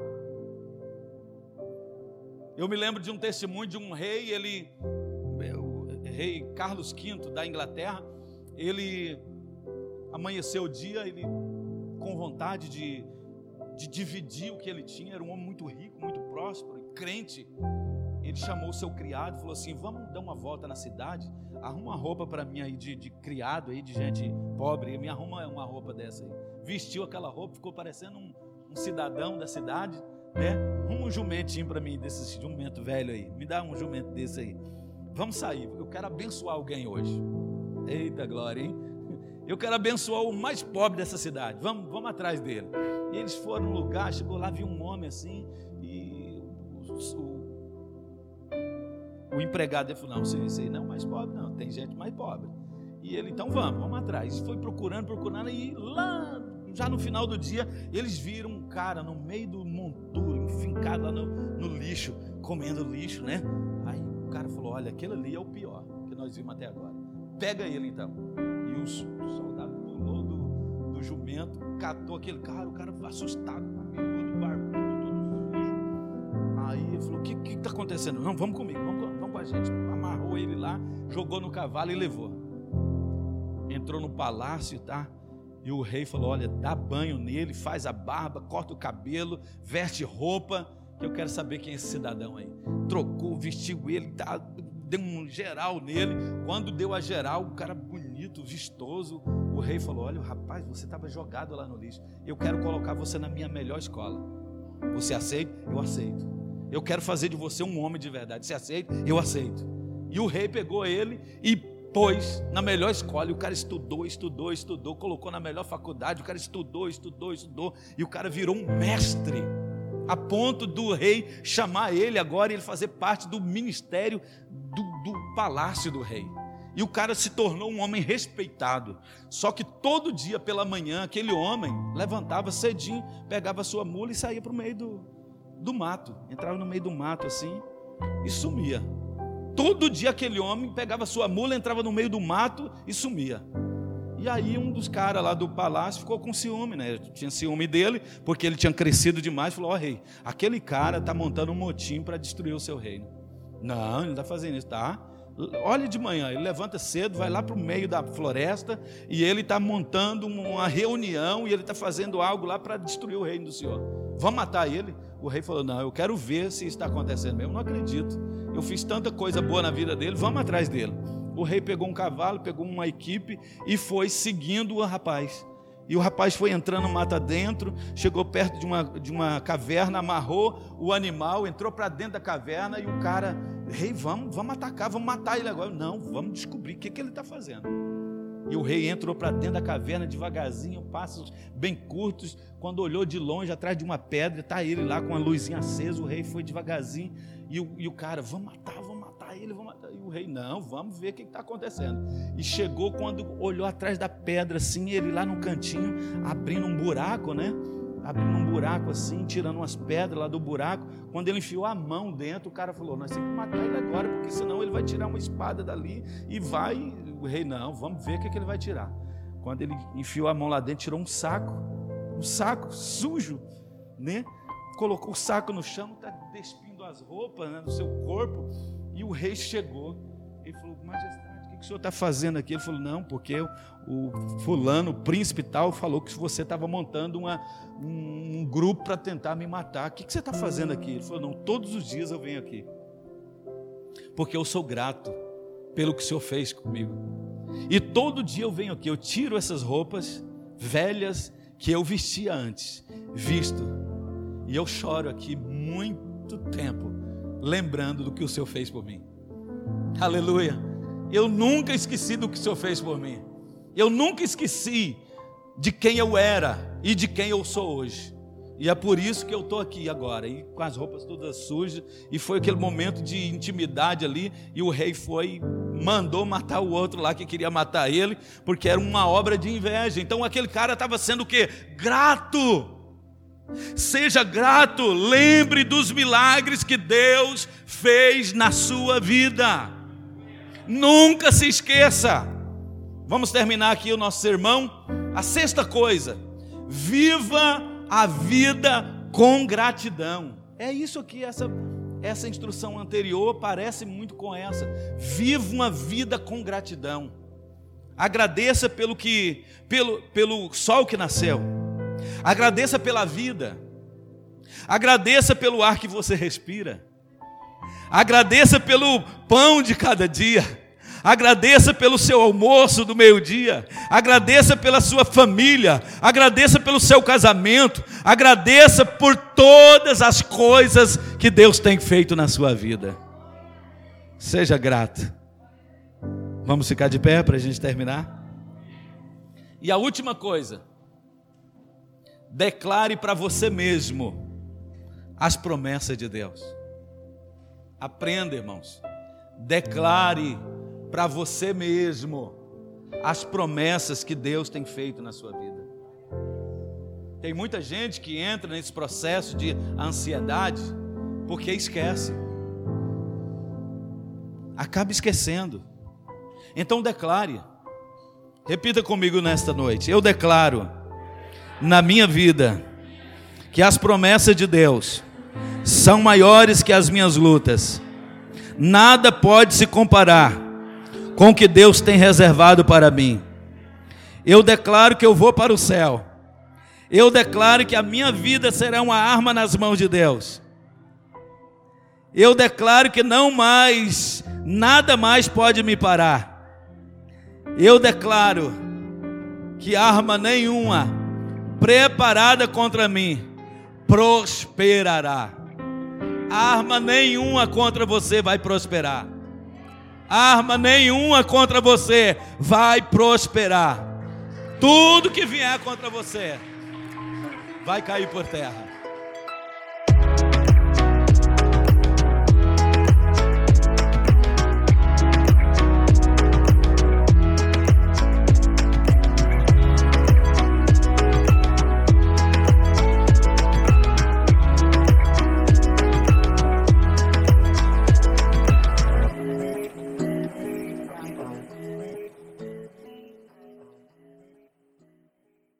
Eu me lembro de um testemunho de um rei, ele, o rei Carlos V da Inglaterra, ele amanheceu o dia, ele com vontade de, de dividir o que ele tinha, era um homem muito rico, muito próspero, crente. Ele chamou o seu criado e falou assim: Vamos dar uma volta na cidade, arruma uma roupa para mim aí de, de, criado aí, de gente pobre, me arruma uma roupa dessa aí. Vestiu aquela roupa, ficou parecendo um, um cidadão da cidade, né? Arruma um jumentinho para mim, desse jumento velho aí, me dá um jumento desse aí. Vamos sair, eu quero abençoar alguém hoje. Eita glória, hein? Eu quero abençoar o mais pobre dessa cidade. Vamos, vamos atrás dele. E eles foram no lugar, chegou lá, viu um homem assim, e o, o, o empregado falou: Não, esse aí não é o mais pobre, não, tem gente mais pobre. E ele, então vamos, vamos atrás. Foi procurando, procurando, e lá, já no final do dia, eles viram um cara no meio do monturo, enfincado lá no, no lixo, comendo lixo, né? Aí o cara falou: Olha, aquele ali é o pior que nós vimos até agora. Pega ele então. E o soldado pulou do, do jumento, catou aquele cara, o cara assustado, todo barbudo, todo sujo. Aí ele falou: O que está acontecendo? Não, vamos comigo, vamos, vamos com a gente. Amarrou ele lá, jogou no cavalo e levou. entrou no palácio, tá? E o rei falou: Olha, dá banho nele, faz a barba, corta o cabelo, veste roupa, que eu quero saber quem é esse cidadão aí. Trocou, vestiu ele, tá, deu um geral nele. Quando deu a geral, o cara bonito, vistoso, o rei falou: Olha, rapaz, você estava jogado lá no lixo. Eu quero colocar você na minha melhor escola. Você aceita? Eu aceito. Eu quero fazer de você um homem de verdade. Você aceita? Eu aceito. E o rei pegou ele e pôs na melhor escola. E o cara estudou, estudou, estudou, colocou na melhor faculdade. O cara estudou, estudou, estudou. E o cara virou um mestre. A ponto do rei chamar ele agora e ele fazer parte do ministério do, do palácio do rei. E o cara se tornou um homem respeitado. Só que todo dia pela manhã, aquele homem levantava cedinho, pegava sua mula e saía para o meio do, do mato. Entrava no meio do mato assim e sumia. Todo dia aquele homem pegava sua mula, entrava no meio do mato e sumia. E aí um dos caras lá do palácio ficou com ciúme, né? Tinha ciúme dele, porque ele tinha crescido demais. Falou: Ó oh, rei, aquele cara está montando um motim para destruir o seu reino. Não, ele não está fazendo isso, tá? Olha de manhã, ele levanta cedo, vai lá para o meio da floresta e ele está montando uma reunião e ele está fazendo algo lá para destruir o reino do Senhor. Vamos matar ele? O rei falou: Não, eu quero ver se está acontecendo mesmo. Não acredito. Eu fiz tanta coisa boa na vida dele, vamos atrás dele. O rei pegou um cavalo, pegou uma equipe e foi seguindo o rapaz. E o rapaz foi entrando mata dentro, chegou perto de uma, de uma caverna, amarrou o animal, entrou para dentro da caverna e o cara, rei, vamos, vamos atacar, vamos matar ele agora. Não, vamos descobrir o que, que ele está fazendo. E o rei entrou para dentro da caverna devagarzinho, passos bem curtos. Quando olhou de longe, atrás de uma pedra, está ele lá com a luzinha acesa. O rei foi devagarzinho. E o, e o cara, vamos matar, vamos matar ele, vamos matar. E o rei, não, vamos ver o que está acontecendo. E chegou quando olhou atrás da pedra, assim, ele lá no cantinho, abrindo um buraco, né? Abrindo um buraco assim, tirando umas pedras lá do buraco. Quando ele enfiou a mão dentro, o cara falou: Nós temos que matar ele agora, porque senão ele vai tirar uma espada dali e vai o rei, não, vamos ver o que, é que ele vai tirar. Quando ele enfiou a mão lá dentro, tirou um saco, um saco sujo, né? Colocou o saco no chão, está despindo as roupas né, do seu corpo. E o rei chegou. Ele falou, majestade, o que, que o senhor está fazendo aqui? Ele falou, não, porque o fulano, o príncipe tal, falou que você estava montando uma, um, um grupo para tentar me matar. O que, que você está fazendo aqui? Ele falou, não, todos os dias eu venho aqui. Porque eu sou grato pelo que o Senhor fez comigo. E todo dia eu venho aqui, eu tiro essas roupas velhas que eu vestia antes, visto, e eu choro aqui muito tempo, lembrando do que o Senhor fez por mim. Aleluia. Eu nunca esqueci do que o Senhor fez por mim. Eu nunca esqueci de quem eu era e de quem eu sou hoje. E é por isso que eu estou aqui agora, e com as roupas todas sujas, e foi aquele momento de intimidade ali, e o rei foi, mandou matar o outro lá que queria matar ele, porque era uma obra de inveja. Então aquele cara estava sendo o quê? Grato. Seja grato, lembre dos milagres que Deus fez na sua vida. Nunca se esqueça. Vamos terminar aqui o nosso sermão. A sexta coisa: viva a vida com gratidão. É isso que essa essa instrução anterior parece muito com essa. Viva uma vida com gratidão. Agradeça pelo que pelo pelo sol que nasceu. Agradeça pela vida. Agradeça pelo ar que você respira. Agradeça pelo pão de cada dia. Agradeça pelo seu almoço do meio-dia. Agradeça pela sua família. Agradeça pelo seu casamento. Agradeça por todas as coisas que Deus tem feito na sua vida. Seja grato. Vamos ficar de pé para a gente terminar? E a última coisa. Declare para você mesmo as promessas de Deus. Aprenda, irmãos. Declare para você mesmo as promessas que Deus tem feito na sua vida. Tem muita gente que entra nesse processo de ansiedade porque esquece. Acaba esquecendo. Então declare. Repita comigo nesta noite. Eu declaro na minha vida que as promessas de Deus são maiores que as minhas lutas. Nada pode se comparar com o que Deus tem reservado para mim. Eu declaro que eu vou para o céu. Eu declaro que a minha vida será uma arma nas mãos de Deus. Eu declaro que não mais, nada mais pode me parar. Eu declaro que arma nenhuma preparada contra mim prosperará. Arma nenhuma contra você vai prosperar. Arma nenhuma contra você vai prosperar. Tudo que vier contra você vai cair por terra.